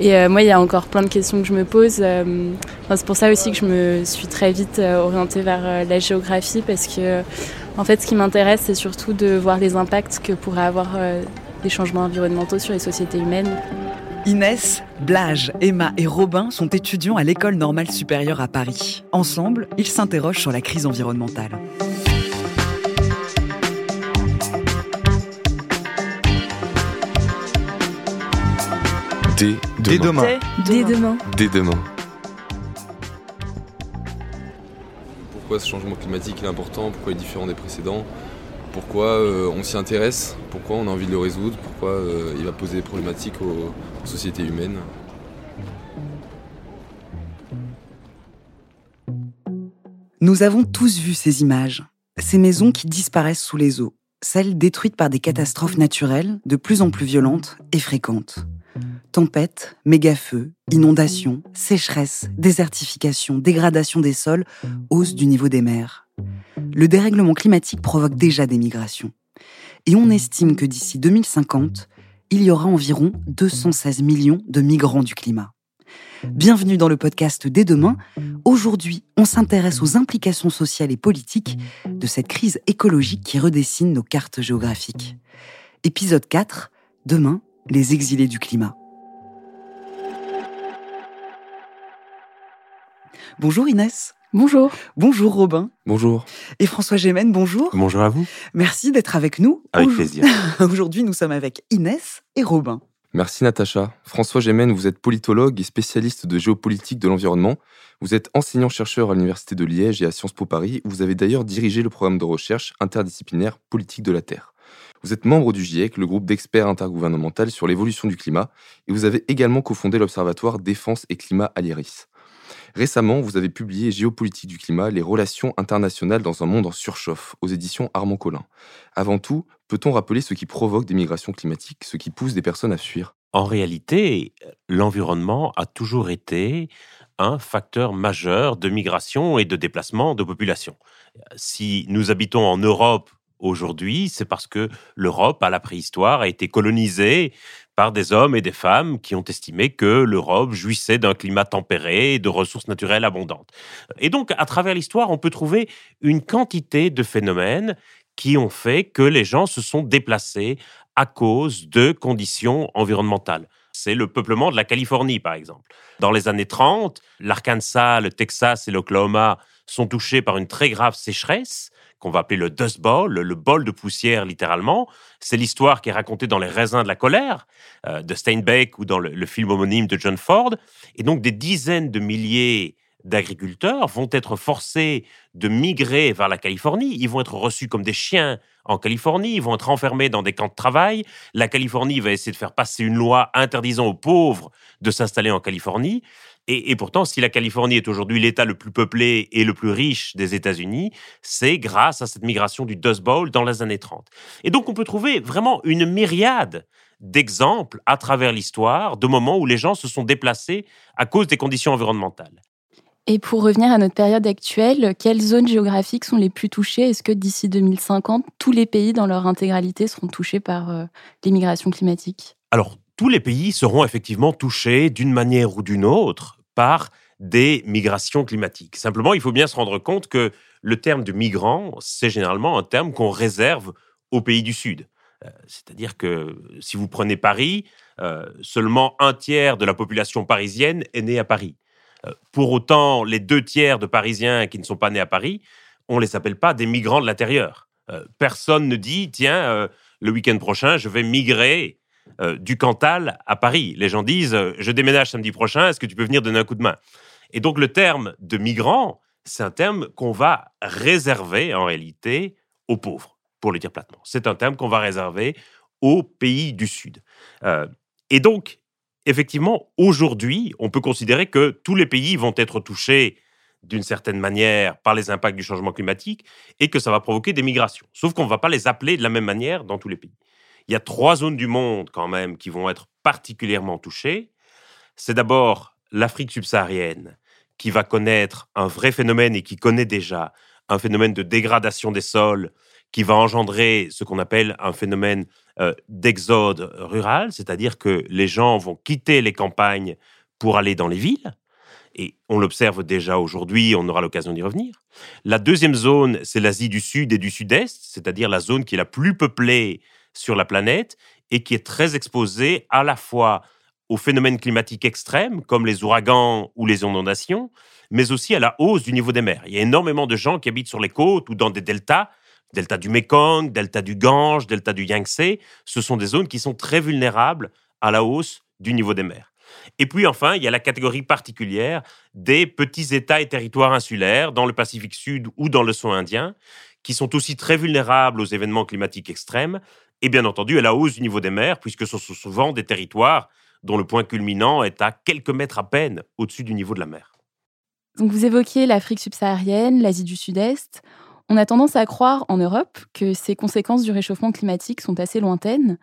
Et euh, moi, il y a encore plein de questions que je me pose. Euh, c'est pour ça aussi que je me suis très vite euh, orientée vers la géographie parce que, en fait, ce qui m'intéresse, c'est surtout de voir les impacts que pourraient avoir les changements environnementaux sur les sociétés humaines. Inès, Blage, Emma et Robin sont étudiants à l'école normale supérieure à Paris. Ensemble, ils s'interrogent sur la crise environnementale. Dès demain. Dès demain. Dès demain. Pourquoi ce changement climatique est important? Pourquoi il est différent des précédents? Pourquoi euh, on s'y intéresse? Pourquoi on a envie de le résoudre? Pourquoi euh, il va poser des problématiques aux, aux sociétés humaines? Nous avons tous vu ces images, ces maisons qui disparaissent sous les eaux, celles détruites par des catastrophes naturelles de plus en plus violentes et fréquentes. Tempêtes, méga-feux, inondations, sécheresse, désertification, dégradation des sols, hausse du niveau des mers. Le dérèglement climatique provoque déjà des migrations. Et on estime que d'ici 2050, il y aura environ 216 millions de migrants du climat. Bienvenue dans le podcast Dès demain. Aujourd'hui, on s'intéresse aux implications sociales et politiques de cette crise écologique qui redessine nos cartes géographiques. Épisode 4. Demain, les exilés du climat. Bonjour Inès. Bonjour. Bonjour Robin. Bonjour. Et François Gémen, bonjour. Bonjour à vous. Merci d'être avec nous. Avec plaisir. Aujourd'hui, nous sommes avec Inès et Robin. Merci Natacha. François Gémen, vous êtes politologue et spécialiste de géopolitique de l'environnement. Vous êtes enseignant-chercheur à l'Université de Liège et à Sciences Po Paris. Vous avez d'ailleurs dirigé le programme de recherche interdisciplinaire politique de la Terre. Vous êtes membre du GIEC, le groupe d'experts intergouvernemental sur l'évolution du climat, et vous avez également cofondé l'Observatoire Défense et Climat à l'IRIS. Récemment, vous avez publié Géopolitique du climat, les relations internationales dans un monde en surchauffe, aux éditions Armand Collin. Avant tout, peut-on rappeler ce qui provoque des migrations climatiques, ce qui pousse des personnes à fuir? En réalité, l'environnement a toujours été un facteur majeur de migration et de déplacement de population. Si nous habitons en Europe aujourd'hui, c'est parce que l'Europe, à la préhistoire, a été colonisée des hommes et des femmes qui ont estimé que l'Europe jouissait d'un climat tempéré et de ressources naturelles abondantes. Et donc, à travers l'histoire, on peut trouver une quantité de phénomènes qui ont fait que les gens se sont déplacés à cause de conditions environnementales. C'est le peuplement de la Californie, par exemple. Dans les années 30, l'Arkansas, le Texas et l'Oklahoma sont touchés par une très grave sécheresse qu'on va appeler le Dust Bowl, le, bol de poussière littéralement. C'est l'histoire qui est racontée dans Les raisins de la colère euh, de Steinbeck ou dans le, film homonyme de John Ford. Et donc des dizaines de milliers d'agriculteurs vont être forcés de migrer vers la Californie. Ils vont être reçus comme des chiens en Californie, ils vont être enfermés dans des camps de travail. La Californie va essayer de faire passer une loi interdisant aux pauvres de s'installer en Californie. Et, pourtant, si la Californie est aujourd'hui l'État le plus peuplé et le plus riche des États-Unis, c'est grâce à cette migration du Dust Bowl dans les années 30. Et donc, on peut trouver vraiment une myriade d'exemples à travers l'histoire de moments où les gens se sont déplacés à cause des conditions environnementales. Et pour revenir à notre période actuelle, quelles zones géographiques sont les plus touchées? Est-ce que d'ici 2050, tous les pays dans leur intégralité seront touchés par euh, l'immigration climatique? Alors, tous les pays seront effectivement touchés d'une manière ou d'une autre par des migrations climatiques. Simplement, il faut bien se rendre compte que le terme de migrant, c'est généralement un terme qu'on réserve aux pays du Sud. Euh, c'est-à-dire que si vous prenez Paris, euh, seulement un tiers de la population parisienne est né à Paris. Euh, pour autant, les deux tiers de Parisiens qui ne sont pas nés à Paris, on ne les appelle pas des migrants de l'intérieur. personne ne dit, tiens, le week-end prochain, je vais migrer euh, du Cantal à Paris. Les gens disent euh, Je déménage samedi prochain, est-ce que tu peux venir donner un coup de main? Et donc, le terme de migrant, c'est un terme qu'on va réserver en réalité aux pauvres, pour le dire platement. C'est un terme qu'on va réserver aux pays du Sud. Euh, et donc, effectivement, aujourd'hui, on peut considérer que tous les pays vont être touchés d'une certaine manière par les impacts du changement climatique et que ça va provoquer des migrations. Sauf qu'on ne va pas les appeler de la même manière dans tous les pays. Il y a trois zones du monde quand même qui vont être particulièrement touchées. C'est d'abord l'Afrique subsaharienne qui va connaître un vrai phénomène et qui connaît déjà un phénomène de dégradation des sols qui va engendrer ce qu'on appelle un phénomène euh, d'exode rural, c'est-à-dire que les gens vont quitter les campagnes pour aller dans les villes. Et on l'observe déjà aujourd'hui, on aura l'occasion d'y revenir. La deuxième zone, c'est l'Asie du Sud et du Sud-Est, c'est-à-dire la zone qui est la plus peuplée sur la planète et qui est très exposée à la fois aux phénomènes climatiques extrêmes, comme les ouragans ou les inondations, mais aussi à la hausse du niveau des mers. Il y a énormément de gens qui habitent sur les côtes ou dans des deltas, delta du Mekong, delta du Gange, delta du Yangtze. Ce sont des zones qui sont très vulnérables à la hausse du niveau des mers. Et puis enfin, il y a la catégorie particulière des petits États et territoires insulaires dans le Pacifique Sud ou dans l'océan Indien, qui sont aussi très vulnérables aux événements climatiques extrêmes, et bien entendu à la hausse du niveau des mers, puisque ce sont souvent des territoires dont le point culminant est à quelques mètres à peine au-dessus du niveau de la mer. Donc vous évoquiez l'Afrique subsaharienne, l'Asie du Sud-Est. On a tendance à croire en Europe que ces conséquences du réchauffement climatique sont assez lointaines,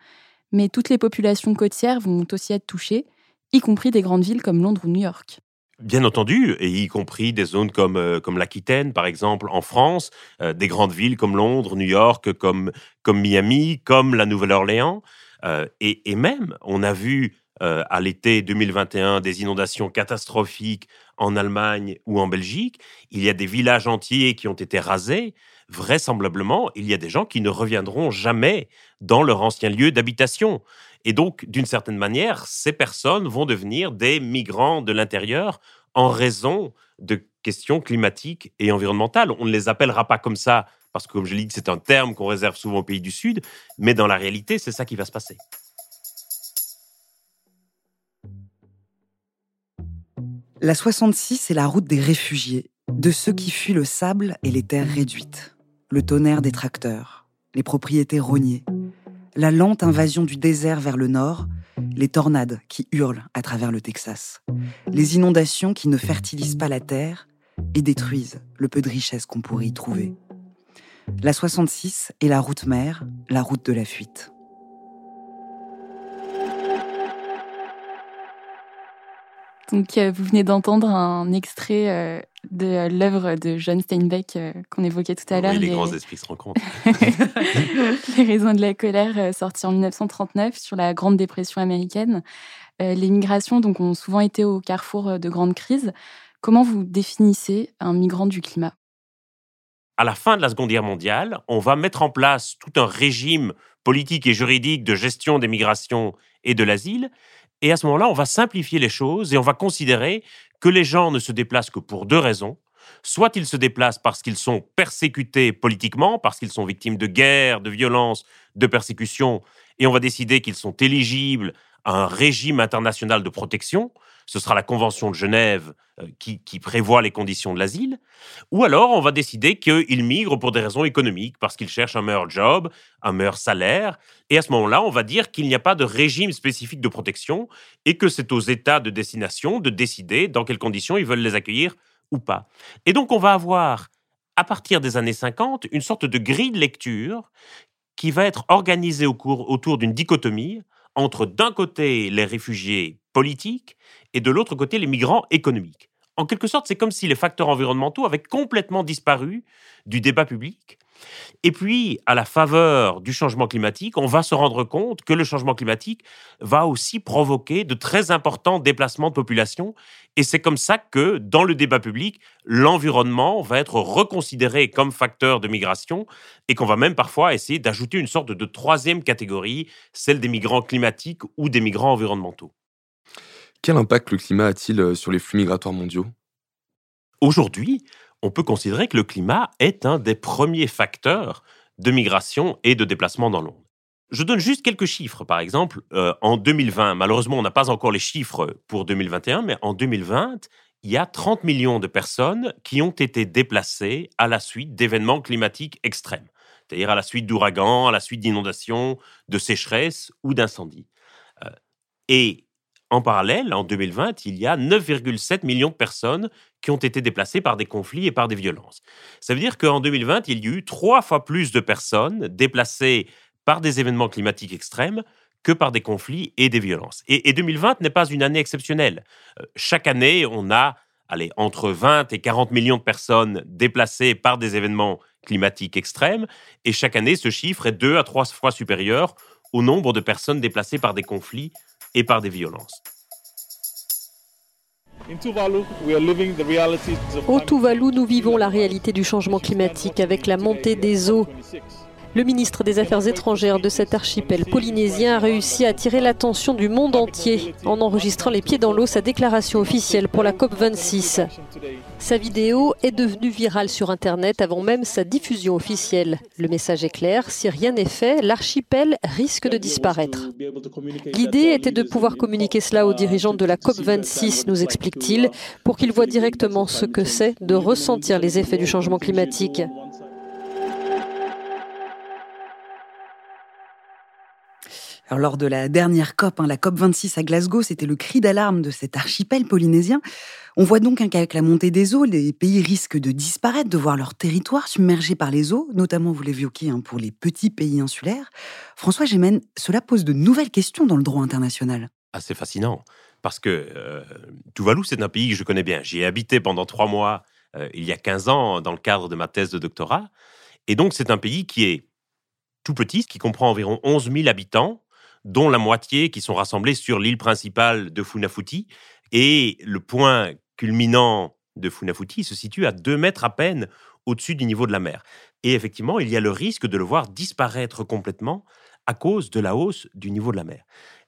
mais toutes les populations côtières vont aussi être touchées, y compris des grandes villes comme Londres ou New York. Bien entendu, et y compris des zones comme, euh, comme l'Aquitaine, par exemple, en France, euh, des grandes villes comme Londres, New York, comme, comme Miami, comme la Nouvelle-Orléans. Euh, et, et, même, on a vu à l'été 2021 des inondations catastrophiques en Allemagne ou en Belgique. Il y a des villages entiers qui ont été rasés. Vraisemblablement, il y a des gens qui ne reviendront jamais dans leur ancien lieu d'habitation. Et donc, d'une certaine manière, ces personnes vont devenir des migrants de l'intérieur en raison de questions climatiques et environnementales. On ne les appellera pas comme ça parce que, comme je l'ai dit, c'est un terme qu'on réserve souvent aux pays du Sud, mais dans la réalité, c'est ça qui va se passer. La 66 est la route des réfugiés, de ceux qui fuient le sable et les terres réduites, le tonnerre des tracteurs, les propriétés rognées, la lente invasion du désert vers le nord, les tornades qui hurlent à travers le Texas, les inondations qui ne fertilisent pas la terre et détruisent le peu de richesse qu'on pourrait y trouver. La 66 est la route mère, la route de la fuite. Donc, euh, vous venez d'entendre un extrait euh, de l'œuvre de John Steinbeck euh, qu'on évoquait tout à l'heure. les, grands esprits se rencontrent. les raisons de la colère, sorti en 1939 sur la Grande Dépression américaine. les migrations donc, ont souvent été au carrefour de grandes crises. Comment vous définissez un migrant du climat? À la fin de la Seconde Guerre mondiale, on va mettre en place tout un régime politique et juridique de gestion des migrations et de l'asile et à ce moment-là, on va simplifier les choses et on va considérer que les gens ne se déplacent que pour deux raisons. Soit ils se déplacent parce qu'ils sont persécutés politiquement, parce qu'ils sont victimes de guerres, de violences, de persécutions, et on va décider qu'ils sont éligibles à un régime international de protection, ce sera la Convention de Genève euh, qui, prévoit les conditions de l'asile, ou alors on va décider qu'ils migrent pour des raisons économiques, parce qu'ils cherchent un meilleur job, un meilleur salaire, et à ce moment-là, on va dire qu'il n'y a pas de régime spécifique de protection, et que c'est aux États de destination de décider dans quelles conditions ils veulent les accueillir ou pas. Et donc on va avoir, à partir des années 50, une sorte de grille de lecture qui va être organisée autour d'une dichotomie entre d'un côté les réfugiés politiques et de l'autre côté les migrants économiques. En quelque sorte, c'est comme si les facteurs environnementaux avaient complètement disparu du débat public et puis, à la faveur du changement climatique, on va se rendre compte que le changement climatique va aussi provoquer de très importants déplacements de population. Et c'est comme ça que, dans le débat public, l'environnement va être reconsidéré comme facteur de migration et qu'on va même parfois essayer d'ajouter une sorte de troisième catégorie, celle des migrants climatiques ou des migrants environnementaux. Quel impact le climat a-t-il euh, sur les flux migratoires mondiaux? Aujourd'hui, on peut considérer que le climat est un des premiers facteurs de migration et de déplacement dans le monde. Je donne juste quelques chiffres. Par exemple, euh, en 2020, malheureusement, on n'a pas encore les chiffres pour 2021, mais en 2020, il y a 30 millions de personnes qui ont été déplacées à la suite d'événements climatiques extrêmes, c'est-à-dire à la suite d'ouragans, à la suite d'inondations, de sécheresses ou d'incendies. Euh, et en parallèle, en 2020, il y a 9,7 millions de personnes qui ont été déplacées par des conflits et par des violences. Ça veut dire qu'en 2020, il y a eu trois fois plus de personnes déplacées par des événements climatiques extrêmes que par des conflits et des violences. Et, 2020 n'est pas une année exceptionnelle. Euh, chaque année, on a allez, entre 20 et 40 millions de personnes déplacées par des événements climatiques extrêmes, et chaque année, ce chiffre est deux à trois fois supérieur au nombre de personnes déplacées par des conflits et par des violences. Au Tuvalu, nous vivons la réalité du changement climatique avec la montée des eaux le ministre des Affaires étrangères de cet archipel polynésien a réussi à attirer l'attention du monde entier en enregistrant les pieds dans l'eau sa déclaration officielle pour la COP26. Sa vidéo est devenue virale sur Internet avant même sa diffusion officielle. Le message est clair, si rien n'est fait, l'archipel risque de disparaître. L'idée était de pouvoir communiquer cela aux dirigeants de la COP26, nous explique-t-il, pour qu'ils voient directement ce que c'est de ressentir les effets du changement climatique. Lors de la dernière COP, hein, la COP 26 à Glasgow, c'était le cri d'alarme de cet archipel polynésien. On voit donc qu'avec la montée des eaux, les pays risquent de disparaître, de voir leur territoire submergé par les eaux, notamment, vous l'évoquiez, hein, pour les petits pays insulaires. François Gémen, cela pose de nouvelles questions dans le droit international. Ah, c'est fascinant, parce que euh, Tuvalu, c'est un pays que je connais bien. J'y ai habité pendant trois mois euh, il y a 15 ans dans le cadre de ma thèse de doctorat. Et donc, c'est un pays qui est tout petit, qui comprend environ 11 000 habitants, dont la moitié qui sont rassemblés sur l'île principale de Funafuti. Et le point culminant de Funafuti se situe à deux mètres à peine au-dessus du niveau de la mer. Et effectivement, il y a le risque de le voir disparaître complètement à cause de la hausse du niveau de la mer.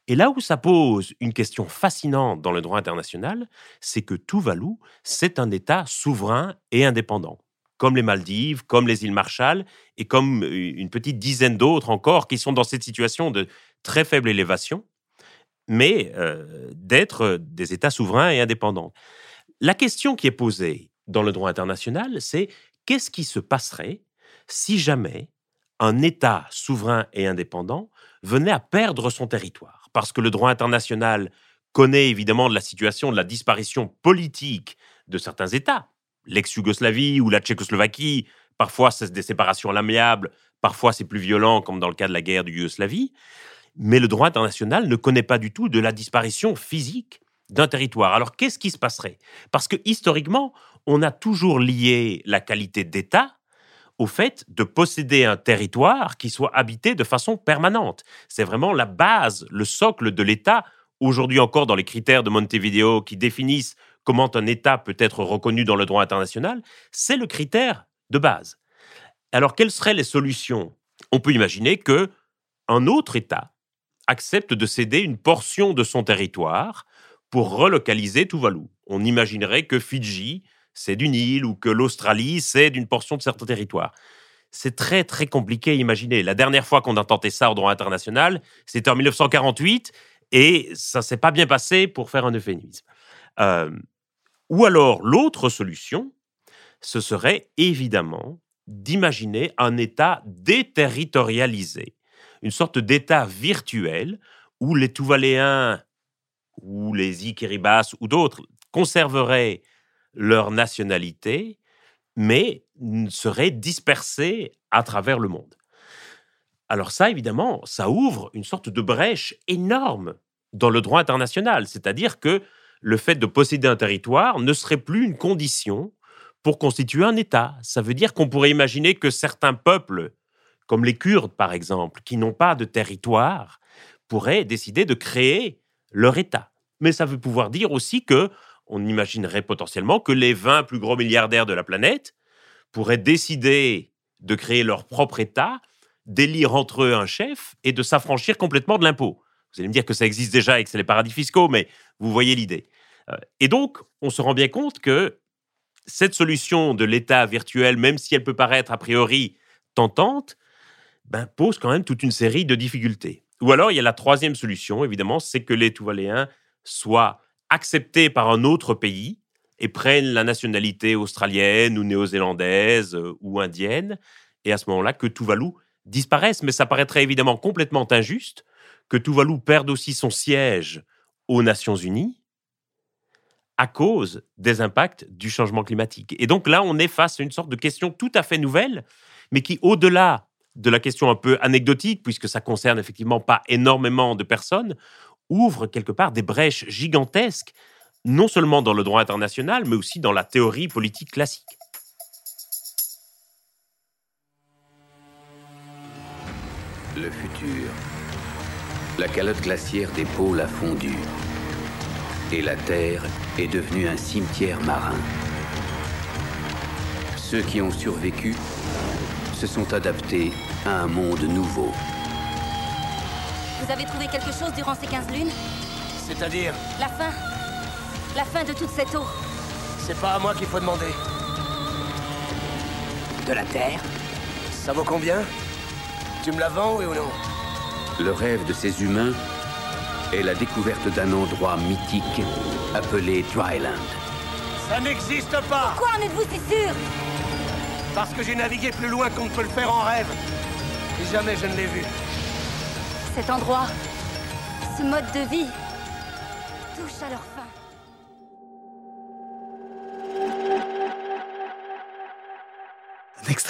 Et là où ça pose une question fascinante dans le droit international, c'est que Tuvalu, c'est un État souverain et indépendant comme les Maldives, comme les îles Marshall, et comme euh, une petite dizaine d'autres encore qui sont dans cette situation de très faible élévation, mais euh, d'être des États souverains et indépendants. La question qui est posée dans le droit international, c'est qu'est-ce qui se passerait si jamais un État souverain et indépendant venait à perdre son territoire? Parce que le droit international connaît évidemment de la situation de la disparition politique de certains États, l'ex-Yougoslavie ou la Tchécoslovaquie, parfois c'est des séparations à l'amiable, parfois c'est plus violent comme dans le cas de la guerre du Yougoslavie, mais le droit international ne connaît pas du tout de la disparition physique d'un territoire. Alors qu'est-ce qui se passerait? Parce que historiquement, on a toujours lié la qualité d'État au fait de posséder un territoire qui soit habité de façon permanente. C'est vraiment la base, le socle de l'État, aujourd'hui encore dans les critères de Montevideo qui définissent comment un État peut être reconnu dans le droit international, c'est le critère de base. Alors, quelles seraient les solutions? On peut imaginer que un autre État accepte de céder une portion de son territoire pour relocaliser Tuvalu. On imaginerait que Fidji, c'est d'une île ou que l'Australie, c'est d'une portion de certains territoires. C'est très très compliqué à imaginer. La dernière fois qu'on a tenté ça au droit international, c'était en 1948 et ça s'est pas bien passé pour faire un euphémisme. Euh, ou alors, l'autre solution, ce serait évidemment d'imaginer un État déterritorialisé, une sorte d'État virtuel où les Tuvaléens ou les Ikiribas ou d'autres conserveraient leur nationalité, mais seraient dispersés à travers le monde. Alors ça, évidemment, ça ouvre une sorte de brèche énorme dans le droit international, c'est-à-dire que le fait de posséder un territoire ne serait plus une condition pour constituer un État. Ça veut dire qu'on pourrait imaginer que certains peuples, comme les Kurdes par exemple, qui n'ont pas de territoire, pourraient décider de créer leur État. Mais ça veut pouvoir dire aussi que on imaginerait potentiellement que les 20 plus gros milliardaires de la planète pourraient décider de créer leur propre État, d'élire entre eux un chef et de s'affranchir complètement de l'impôt. Vous allez me dire que ça existe déjà et que c'est les paradis fiscaux, mais vous voyez l'idée. Euh, et donc, on se rend bien compte que cette solution de l'État virtuel, même si elle peut paraître a priori tentante, ben, pose quand même toute une série de difficultés. Ou alors, il y a la troisième solution, évidemment, c'est que les Tuvaléens soient acceptés par un autre pays et prennent la nationalité australienne ou néo-zélandaise euh, ou indienne, et à ce moment-là, que Tuvalu disparaisse. Mais ça paraîtrait évidemment complètement injuste que Tuvalu perde aussi son siège aux Nations Unies à cause des impacts du changement climatique. Et donc là, on est face à une sorte de question tout à fait nouvelle, mais qui, au-delà de la question un peu anecdotique, puisque ça concerne effectivement pas énormément de personnes, ouvre quelque part des brèches gigantesques, non seulement dans le droit international, mais aussi dans la théorie politique classique. Le futur. La calotte glaciaire des pôles a fondu. Et la Terre est devenue un cimetière marin. Ceux qui ont survécu se sont adaptés à un monde nouveau. Vous avez trouvé quelque chose durant ces 15 lunes? C'est-à-dire? La fin. La fin de toute cette eau. C'est pas à moi qu'il faut demander. De la Terre? Ça vaut combien? Tu me la vends, oui ou non? Le rêve de ces humains est la découverte d'un endroit mythique appelé Dryland. Ça n'existe pas Pourquoi en êtes-vous si sûr? Parce que j'ai navigué plus loin qu'on ne peut le faire en rêve. Et jamais je ne l'ai vu. Cet endroit, ce mode de vie, touche à leur fin.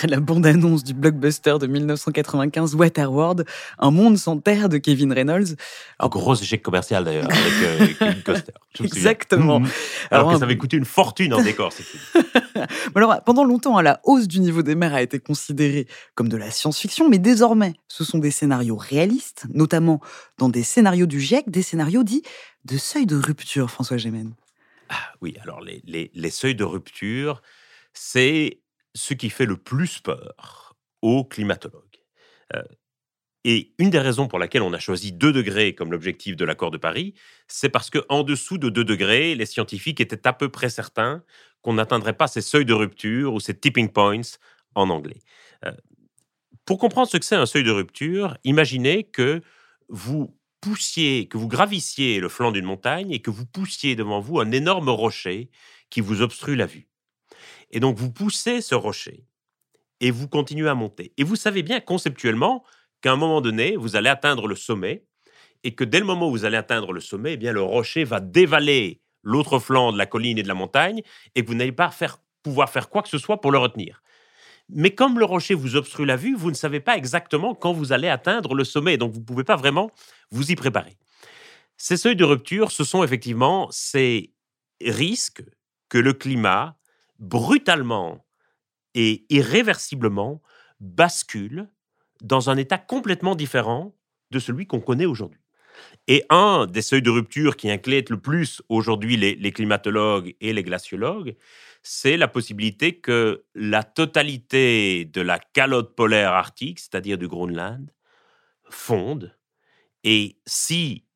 Extrait de la bande-annonce du blockbuster de 1995 Waterworld, Un monde sans terre de Kevin Reynolds. Un gros échec commercial d'ailleurs avec euh, Kevin Costner. Exactement. Mhm. Alors, Alors, que ça avait coûté une fortune en décor. Alors, pendant longtemps, la hausse du niveau des mers a été considérée comme de la science-fiction, mais désormais, ce sont des scénarios réalistes, notamment dans des scénarios du GIEC, des scénarios dits de seuil de rupture, François Gémen. Ah oui, alors les, les- les seuils de rupture, c'est ce qui fait le plus peur aux climatologues. Euh, et une des raisons pour laquelle on a choisi 2 degrés comme l'objectif de l'accord de Paris, c'est parce qu'en dessous de 2 degrés, les scientifiques étaient à peu près certains qu'on n'atteindrait pas ces seuils de rupture ou ces tipping points en anglais. Euh, pour comprendre ce que c'est un seuil de rupture, imaginez que vous poussiez, que vous gravissiez le flanc d'une montagne et que vous poussiez devant vous un énorme rocher qui vous obstrue la vue. Et donc vous poussez ce rocher et vous continuez à monter. Et vous savez bien conceptuellement qu'à un moment donné, vous allez atteindre le sommet et que dès le moment où vous allez atteindre le sommet, eh bien le rocher va dévaler l'autre flanc de la colline et de la montagne et que vous n'allez pas pouvoir faire quoi que ce soit pour le retenir. Mais comme le rocher vous obstrue la vue, vous ne savez pas exactement quand vous allez atteindre le sommet, donc vous ne pouvez pas vraiment vous y préparer. Ces seuils de rupture, ce sont effectivement ces risques que le climat, brutalement et irréversiblement, bascule dans un état complètement différent de celui qu'on connaît aujourd'hui. Et un des seuils de rupture qui inquiète le plus aujourd'hui les, les climatologues et les glaciologues, c'est la possibilité que la totalité de la calotte polaire arctique, c'est-à-dire du Groenland, fonde. Et si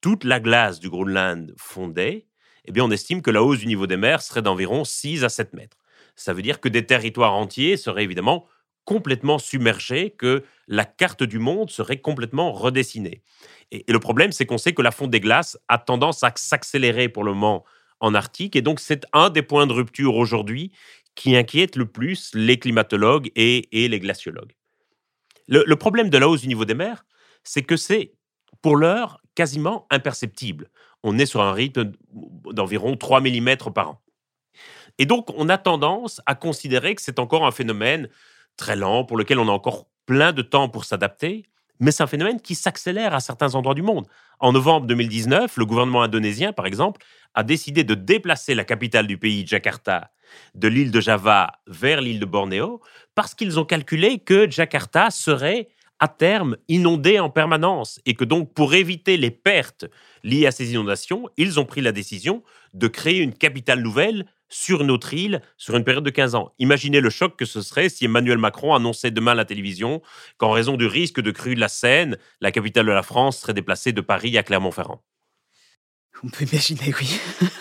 toute la glace du Groenland fondait, eh bien on estime que la hausse du niveau des mers serait d'environ 6 à 7 mètres. Ça veut dire que des territoires entiers seraient évidemment complètement submergés, que la carte du monde serait complètement redessinée. Et, le problème, c'est qu'on sait que la fonte des glaces a tendance à s'accélérer pour le moment en Arctique, et donc c'est un des points de rupture aujourd'hui qui inquiète le plus les climatologues et, les glaciologues. Le problème de la hausse du niveau des mers, c'est que c'est pour l'heure quasiment imperceptible. On est sur un rythme d'environ 3 mm par an. Et donc, on a tendance à considérer que c'est encore un phénomène très lent, pour lequel on a encore plein de temps pour s'adapter, mais c'est un phénomène qui s'accélère à certains endroits du monde. En novembre 2019, le gouvernement indonésien, par exemple, a décidé de déplacer la capitale du pays, Jakarta, de l'île de Java vers l'île de Bornéo, parce qu'ils ont calculé que Jakarta serait à terme inondée en permanence et que donc pour éviter les pertes liées à ces inondations, ils ont pris la décision de créer une capitale nouvelle sur notre île sur une période de 15 ans. Imaginez le choc que ce serait si Emmanuel Macron annonçait demain à la télévision qu'en raison du risque de crue de la Seine, la capitale de la France serait déplacée de Paris à Clermont-Ferrand. On peut imaginer, oui.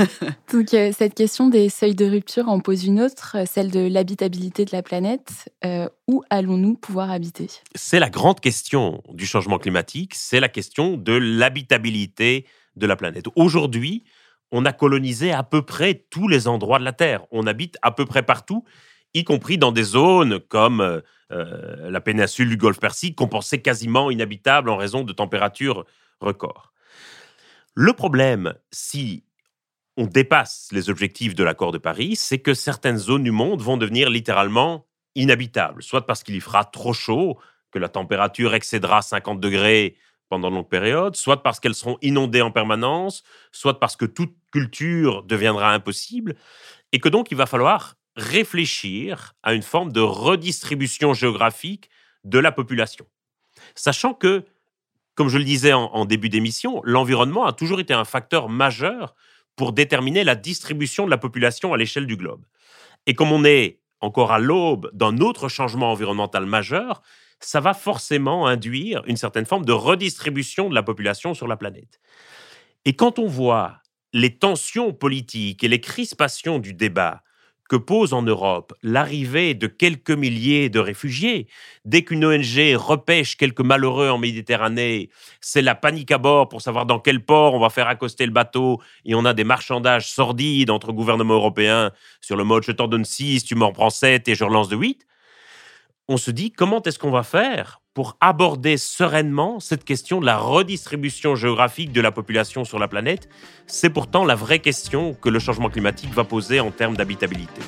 Donc euh, cette question des seuils de rupture en pose une autre, euh, celle de l'habitabilité de la planète. Euh, où allons-nous pouvoir habiter? C'est la grande question du changement climatique, c'est la question de l'habitabilité de la planète. Aujourd'hui, on a colonisé à peu près tous les endroits de la Terre. On habite à peu près partout, y compris dans des zones comme euh, la péninsule du Golfe Persique, qu'on pensait quasiment inhabitable en raison de températures records. Le problème, si on dépasse les objectifs de l'accord de Paris, c'est que certaines zones du monde vont devenir littéralement inhabitables, soit parce qu'il y fera trop chaud, que la température excédera 50 degrés pendant de longues périodes, soit parce qu'elles seront inondées en permanence, soit parce que toute culture deviendra impossible, et que donc il va falloir réfléchir à une forme de redistribution géographique de la population. Sachant que, comme je le disais en, début d'émission, l'environnement a toujours été un facteur majeur pour déterminer la distribution de la population à l'échelle du globe. Et comme on est encore à l'aube d'un autre changement environnemental majeur, ça va forcément induire une certaine forme de redistribution de la population sur la planète. Et quand on voit les tensions politiques et les crispations du débat que pose en Europe l'arrivée de quelques milliers de réfugiés. Dès qu'une ONG repêche quelques malheureux en Méditerranée, c'est la panique à bord pour savoir dans quel port on va faire accoster le bateau. Et on a des marchandages sordides entre gouvernements européens. Sur le mode je t'en donne 6, tu m'en prends 7 et je relance de 8 on se dit comment est-ce qu'on va faire pour aborder sereinement cette question de la redistribution géographique de la population sur la planète? C'est pourtant la vraie question que le changement climatique va poser en termes d'habitabilité.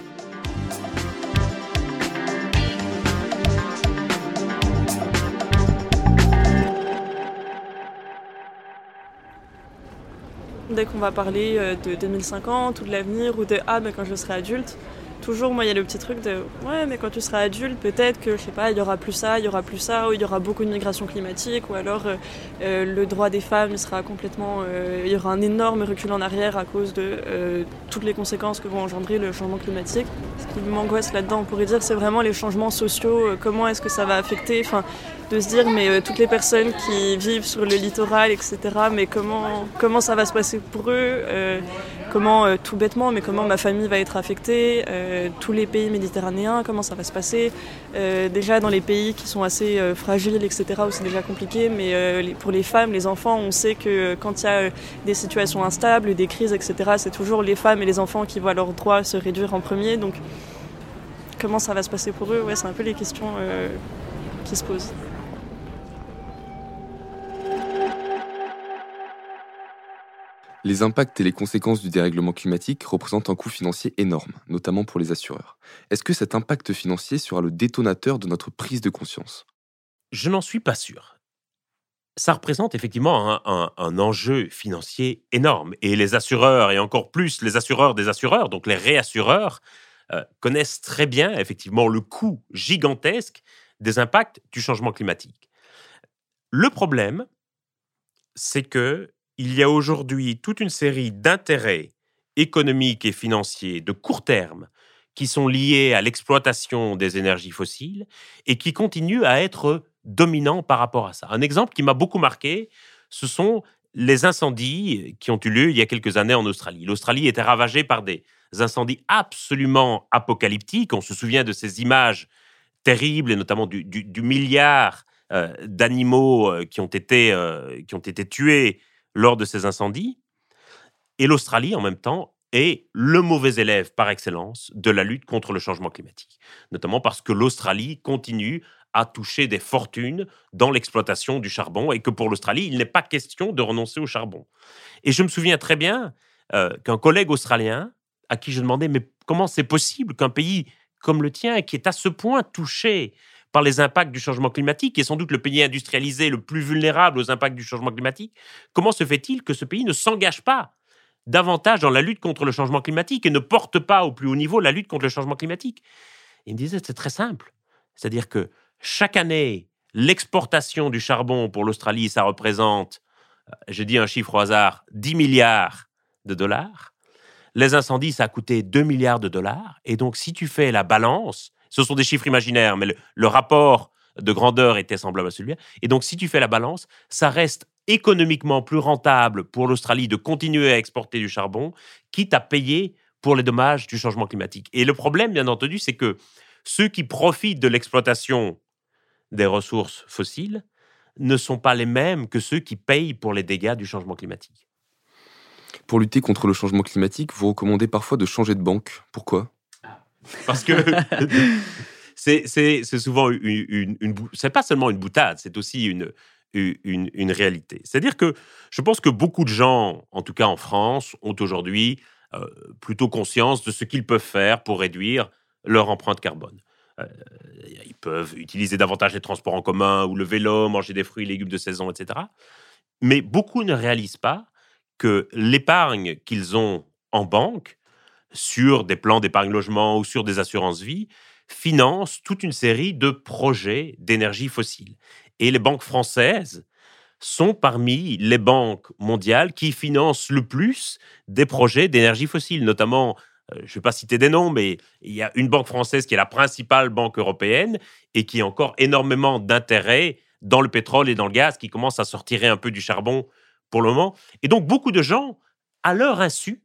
Dès qu'on va parler euh, de 2050 ou de l'avenir ou de ah mais quand je serai adulte, toujours, moi, il y a le petit truc de ouais, mais quand tu seras adulte, peut-être que, je sais pas, il y aura plus ça, il y aura plus ça, ou il y aura beaucoup de migration climatique, ou alors euh, euh, le droit des femmes sera complètement. Euh, il y aura un énorme recul en arrière à cause de toutes les conséquences que vont engendrer le changement climatique. Ce qui m'angoisse là-dedans, on pourrait dire, c'est vraiment les changements sociaux, comment est-ce que ça va affecter, enfin, de se dire, mais toutes les personnes qui vivent sur le littoral, etc., mais comment, comment ça va se passer pour eux comment, euh, tout bêtement, mais comment ma famille va être affectée, euh, tous les pays méditerranéens, comment ça va se passer. Euh, déjà dans les pays qui sont assez fragiles, etc., où c'est déjà compliqué, mais pour les femmes, les enfants, on sait que quand il y a des situations instables, des crises, etc., c'est toujours les femmes et les enfants qui voient leurs droits se réduire en premier. Donc comment ça va se passer pour eux? Ouais, C'est un peu les questions qui se posent. Les impacts et les conséquences du dérèglement climatique représentent un coût financier énorme, notamment pour les assureurs. Est-ce que cet impact financier sera le détonateur de notre prise de conscience? Je n'en suis pas sûr. Ça représente effectivement un, enjeu financier énorme. Et les assureurs, et encore plus les assureurs des assureurs, donc les réassureurs, euh, connaissent très bien effectivement le coût gigantesque des impacts du changement climatique. Le problème, c'est que il y a aujourd'hui toute une série d'intérêts économiques et financiers de court terme qui sont liés à l'exploitation des énergies fossiles et qui continuent à être dominants par rapport à ça. Un exemple qui m'a beaucoup marqué, ce sont les incendies qui ont eu lieu il y a quelques années en Australie. L'Australie était ravagée par des incendies absolument apocalyptiques. On se souvient de ces images terribles, et notamment du, milliard euh, d'animaux euh, qui, euh, qui ont été tués lors de ces incendies. Et l'Australie, en même temps, est le mauvais élève par excellence de la lutte contre le changement climatique. Notamment parce que l'Australie continue à toucher des fortunes dans l'exploitation du charbon et que pour l'Australie, il n'est pas question de renoncer au charbon. Et je me souviens très bien euh, qu'un collègue australien, à qui je demandais, mais comment c'est possible qu'un pays comme le tien, qui est à ce point touché par les impacts du changement climatique, qui est sans doute le pays industrialisé le plus vulnérable aux impacts du changement climatique, comment se fait-il que ce pays ne s'engage pas davantage dans la lutte contre le changement climatique et ne porte pas au plus haut niveau la lutte contre le changement climatique? Il me disait, c'est très simple. C'est-à-dire que chaque année, l'exportation du charbon pour l'Australie, ça représente, euh, je dis un chiffre au hasard, 10 milliards de dollars. Les incendies, ça a coûté 2 milliards de dollars. Et donc, si tu fais la balance, ce sont des chiffres imaginaires, mais le, rapport de grandeur était semblable à celui-là. Et donc, si tu fais la balance, ça reste économiquement plus rentable pour l'Australie de continuer à exporter du charbon, quitte à payer pour les dommages du changement climatique. Et le problème, bien entendu, c'est que ceux qui profitent de l'exploitation des ressources fossiles ne sont pas les mêmes que ceux qui payent pour les dégâts du changement climatique. Pour lutter contre le changement climatique, vous recommandez parfois de changer de banque. Pourquoi? Parce que c'est souvent une, une, c'est pas seulement une boutade, c'est aussi une, une, réalité. C'est-à-dire que je pense que beaucoup de gens, en tout cas en France, ont aujourd'hui euh, plutôt conscience de ce qu'ils peuvent faire pour réduire leur empreinte carbone. Euh, ils peuvent utiliser davantage les transports en commun ou le vélo, manger des fruits et légumes de saison, etc. Mais beaucoup ne réalisent pas que l'épargne qu'ils ont en banque sur des plans d'épargne logement ou sur des assurances vie, finance toute une série de projets d'énergie fossile. Et les banques françaises sont parmi les banques mondiales qui financent le plus des projets d'énergie fossile, notamment euh, je ne vais pas citer des noms, mais il y a une banque française qui est la principale banque européenne et qui a encore énormément d'intérêt dans le pétrole et dans le gaz, qui commence à sortir un peu du charbon pour le moment. Et donc, beaucoup de gens, à leur insu,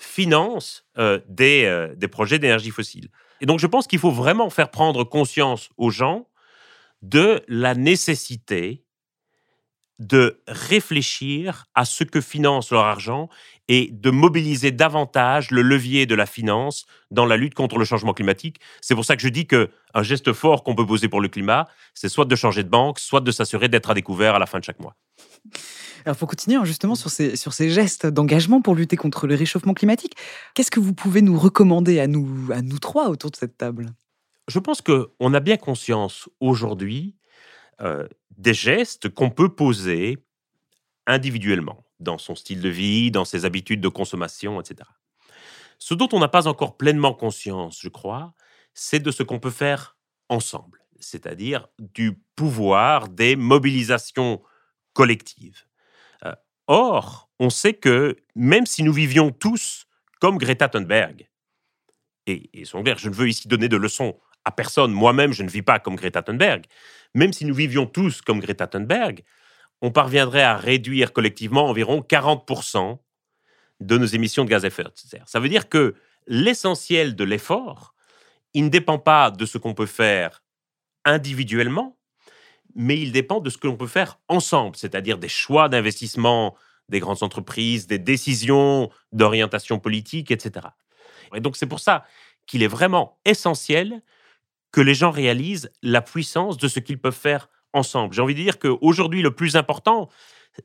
financent euh, des, euh, des projets d'énergie fossile. Et donc, je pense qu'il faut vraiment faire prendre conscience aux gens de la nécessité de réfléchir à ce que finance leur argent et de mobiliser davantage le levier de la finance dans la lutte contre le changement climatique. C'est pour ça que je dis que un geste fort qu'on peut poser pour le climat, c'est soit de changer de banque, soit de s'assurer d'être à découvert à la fin de chaque mois. Alors pour continuer hein, justement sur ces, sur ces gestes d'engagement pour lutter contre le réchauffement climatique, qu'est-ce que vous pouvez nous recommander à nous, à nous trois autour de cette table? Je pense qu'on a bien conscience aujourd'hui euh, des gestes qu'on peut poser individuellement dans son style de vie, dans ses habitudes de consommation, etc. Ce dont on n'a pas encore pleinement conscience, je crois, c'est de ce qu'on peut faire ensemble, c'est-à-dire du pouvoir des mobilisations collectives. Euh, or, on sait que même si nous vivions tous comme Greta Thunberg, et, son je ne veux ici donner de leçons à personne, moi-même je ne vis pas comme Greta Thunberg, même si nous vivions tous comme Greta Thunberg, on parviendrait à réduire collectivement environ 40% de nos émissions de gaz à effet de serre. Ça veut dire que l'essentiel de l'effort, il ne dépend pas de ce qu'on peut faire individuellement, mais il dépend de ce que l'on peut faire ensemble, c'est-à-dire des choix d'investissement des grandes entreprises, des décisions d'orientation politique, etc. Et donc c'est pour ça qu'il est vraiment essentiel que les gens réalisent la puissance de ce qu'ils peuvent faire ensemble. J'ai envie de dire qu'aujourd'hui, le plus important,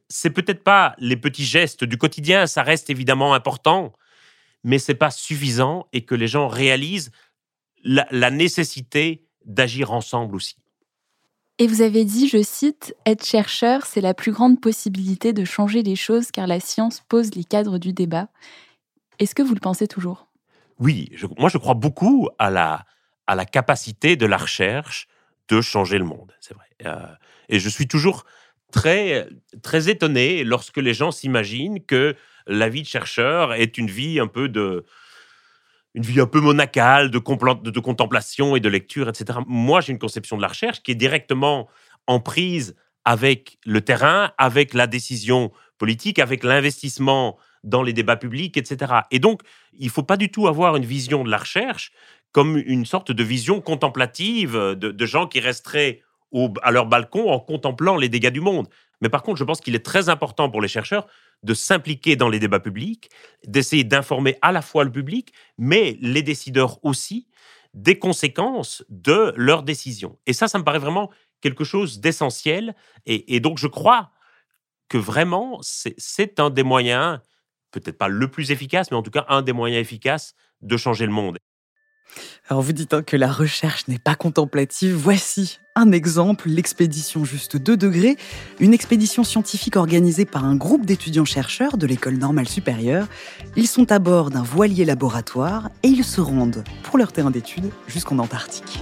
c'est peut-être pas les petits gestes du quotidien, ça reste évidemment important, mais c'est pas suffisant et que les gens réalisent la, la nécessité d'agir ensemble aussi. Et vous avez dit, je cite, Être chercheur, c'est la plus grande possibilité de changer les choses car la science pose les cadres du débat. Est-ce que vous le pensez toujours? Oui, moi je crois beaucoup à la, à la capacité de la recherche de changer le monde, c'est vrai. Euh, et je suis toujours très, très étonné lorsque les gens s'imaginent que la vie de chercheur est une vie un peu de une vie un peu monacale de, de contemplation et de lecture, etc. Moi, j'ai une conception de la recherche qui est directement en prise avec le terrain, avec la décision politique, avec l'investissement dans les débats publics, etc. Et donc, il ne faut pas du tout avoir une vision de la recherche comme une sorte de vision contemplative de, gens qui resteraient à leur balcon en contemplant les dégâts du monde. Mais par contre, je pense qu'il est très important pour les chercheurs de s'impliquer dans les débats publics, d'essayer d'informer à la fois le public, mais les décideurs aussi, des conséquences de leurs décisions. Et ça, ça me paraît vraiment quelque chose d'essentiel. Et, donc, je crois que vraiment, c'est un des moyens, peut-être pas le plus efficace, mais en tout cas un des moyens efficaces de changer le monde. Alors vous dites hein, que la recherche n'est pas contemplative. Voici un exemple, l'expédition Juste 2 degrés, une expédition scientifique organisée par un groupe d'étudiants-chercheurs de l'école normale supérieure. Ils sont à bord d'un voilier laboratoire et ils se rendent pour leur terrain d'études jusqu'en Antarctique.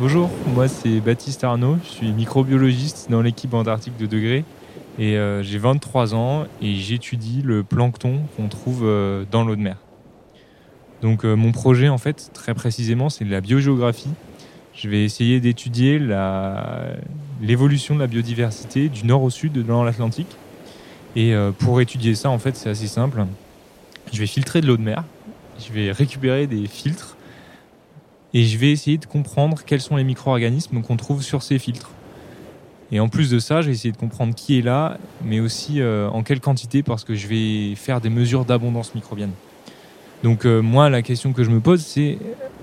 Bonjour, moi c'est Baptiste Arnaud, je suis microbiologiste dans l'équipe Antarctique de Degré et euh, j'ai 23 ans et j'étudie le plancton qu'on trouve euh, dans l'eau de mer. Donc euh, mon projet en fait très précisément c'est de la biogéographie. Je vais essayer d'étudier l'évolution de la biodiversité du nord au sud dans l'Atlantique. Et pour étudier ça en fait c'est assez simple. Je vais filtrer de l'eau de mer, je vais récupérer des filtres et je vais essayer de comprendre quels sont les micro-organismes qu'on trouve sur ces filtres. Et en plus de ça, je vais essayer de comprendre qui est là, mais aussi euh, en quelle quantité, parce que je vais faire des mesures d'abondance microbienne. Donc euh, moi, la question que je me pose, c'est,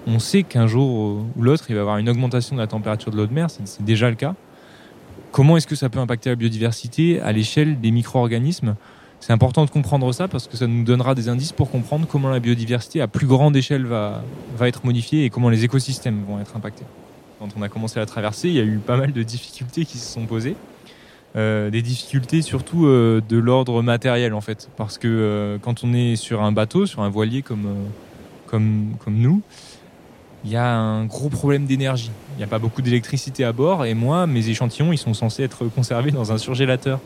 on sait qu'un jour ou l'autre, il va y avoir une augmentation de la température de l'eau de mer, c'est déjà le cas. Comment est-ce que ça peut impacter la biodiversité à l'échelle des micro-organismes? C'est important de comprendre ça parce que ça nous donnera des indices pour comprendre comment la biodiversité à plus grande échelle va, va être modifiée et comment les écosystèmes vont être impactés. Quand on a commencé la traverser, il y a eu pas mal de difficultés qui se sont posées. euh, des difficultés surtout euh, de l'ordre matériel en fait. Parce que euh, quand on est sur un bateau, sur un voilier comme, comme, comme nous, il y a un gros problème d'énergie. Il n'y a pas beaucoup d'électricité à bord et moi, mes échantillons, ils sont censés être conservés dans un surgélateur.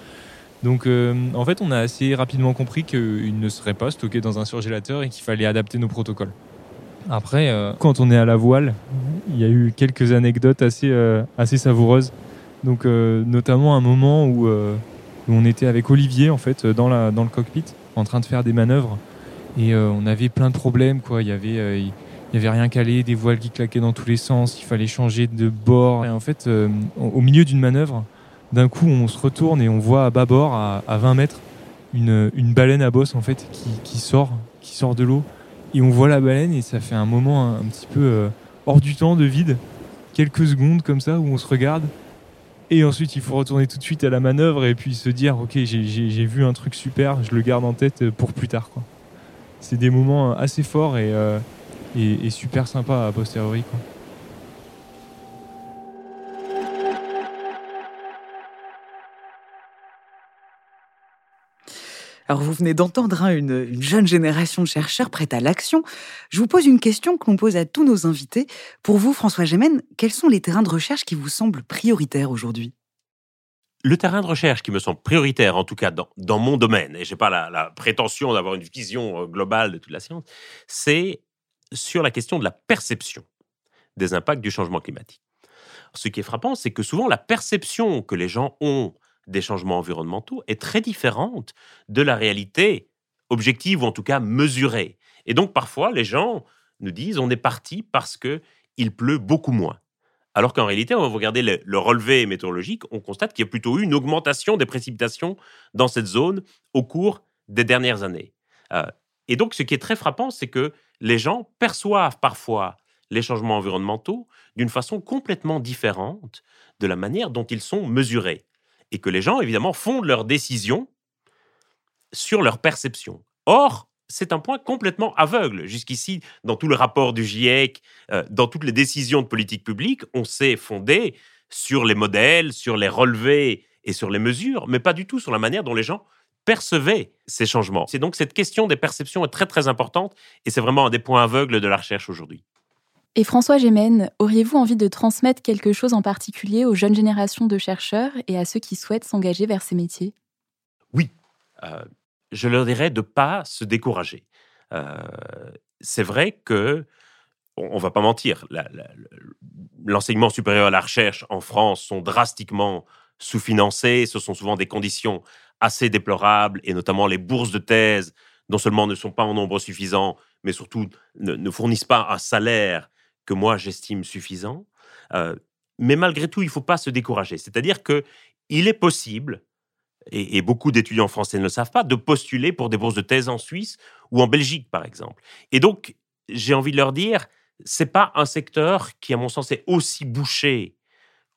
Donc en fait, on a assez rapidement compris qu'ils ne seraient pas stockés dans un surgélateur et qu'il fallait adapter nos protocoles. Après, quand on est à la voile, il y a eu quelques anecdotes assez, assez savoureuses. Donc euh, notamment un moment euh, où, on était avec Olivier en fait dans, la, dans le cockpit en train de faire des manœuvres et euh, on avait plein de problèmes quoi. Il y avait il y avait rien calé, des voiles qui claquaient dans tous les sens, il fallait changer de bord. Et en fait, au milieu d'une manœuvre, d'un coup, on se retourne et on voit à bâbord, à, à 20 mètres, une, baleine à bosse en fait qui, sort, qui sort de l'eau. Et on voit la baleine et ça fait un moment un, petit peu hors du temps, de vide, quelques secondes comme ça où on se regarde et ensuite, il faut retourner tout de suite à la manœuvre et puis se dire, ok, j'ai vu un truc super, je le garde en tête pour plus tard. C'est des moments assez forts et, euh, super sympas à posteriori. Alors vous venez d'entendre hein, une, jeune génération de chercheurs prête à l'action. Je vous pose une question que l'on pose à tous nos invités. Pour vous, François Gémen, quels sont les terrains de recherche qui vous semblent prioritaires aujourd'hui? Le terrain de recherche qui me semble prioritaire, en tout cas dans, mon domaine, et je n'ai pas la, prétention d'avoir une vision euh, globale de toute la science, c'est sur la question de la perception des impacts du changement climatique. Ce qui est frappant, c'est que souvent la perception que les gens ont des changements environnementaux est très différente de la réalité objective ou en tout cas mesurée. Et donc parfois les gens nous disent on est parti parce que il pleut beaucoup moins. Alors qu'en réalité, on va regarder le, relevé météorologique, on constate qu'il y a plutôt eu une augmentation des précipitations dans cette zone au cours des dernières années. Euh, et donc, ce qui est très frappant, c'est que les gens perçoivent parfois les changements environnementaux d'une façon complètement différente de la manière dont ils sont mesurés et que les gens, évidemment, fondent leurs décisions sur leur perception. Or, c'est un point complètement aveugle. Jusqu'ici, dans tout le rapport du GIEC, euh, dans toutes les décisions de politique publique, on s'est fondé sur les modèles, sur les relevés et sur les mesures, mais pas du tout sur la manière dont les gens percevaient ces changements. C'est donc cette question des perceptions est très très importante et c'est vraiment un des points aveugles de la recherche aujourd'hui. Et François Gémen, auriez-vous envie de transmettre quelque chose en particulier aux jeunes générations de chercheurs et à ceux qui souhaitent s'engager vers ces métiers? Oui, euh, je leur dirais de ne pas se décourager. Euh, c'est vrai que, on, ne va pas mentir, l'enseignement supérieur à la recherche en France sont drastiquement sous-financés. Ce sont souvent des conditions assez déplorables, et notamment les bourses de thèse, non seulement ne sont pas en nombre suffisant, mais surtout ne fournissent pas un salaire que moi j'estime suffisant. Mais malgré tout, il ne faut pas se décourager. C'est-à-dire que il est possible, et, beaucoup d'étudiants français ne le savent pas, de postuler pour des bourses de thèse en Suisse ou en Belgique, par exemple. Et donc, j'ai envie de leur dire, c'est pas un secteur qui, à mon sens, est aussi bouché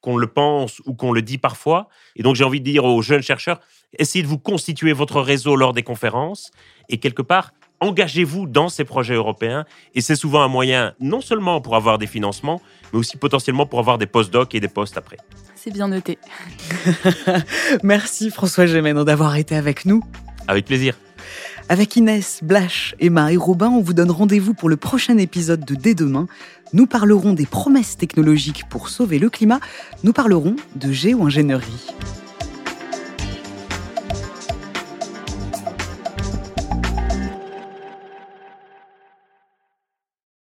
qu'on le pense ou qu'on le dit parfois. Et donc, j'ai envie de dire aux jeunes chercheurs, essayez de vous constituer votre réseau lors des conférences et quelque part, engagez-vous dans ces projets européens et c'est souvent un moyen non seulement pour avoir des financements, mais aussi potentiellement pour avoir des post-docs et des postes après. C'est bien noté. Merci François Gémenon d'avoir été avec nous. Avec plaisir. Avec Inès, Blache, Emma et Robin, on vous donne rendez-vous pour le prochain épisode de Dès demain. Nous parlerons des promesses technologiques pour sauver le climat. Nous parlerons de géo-ingénierie.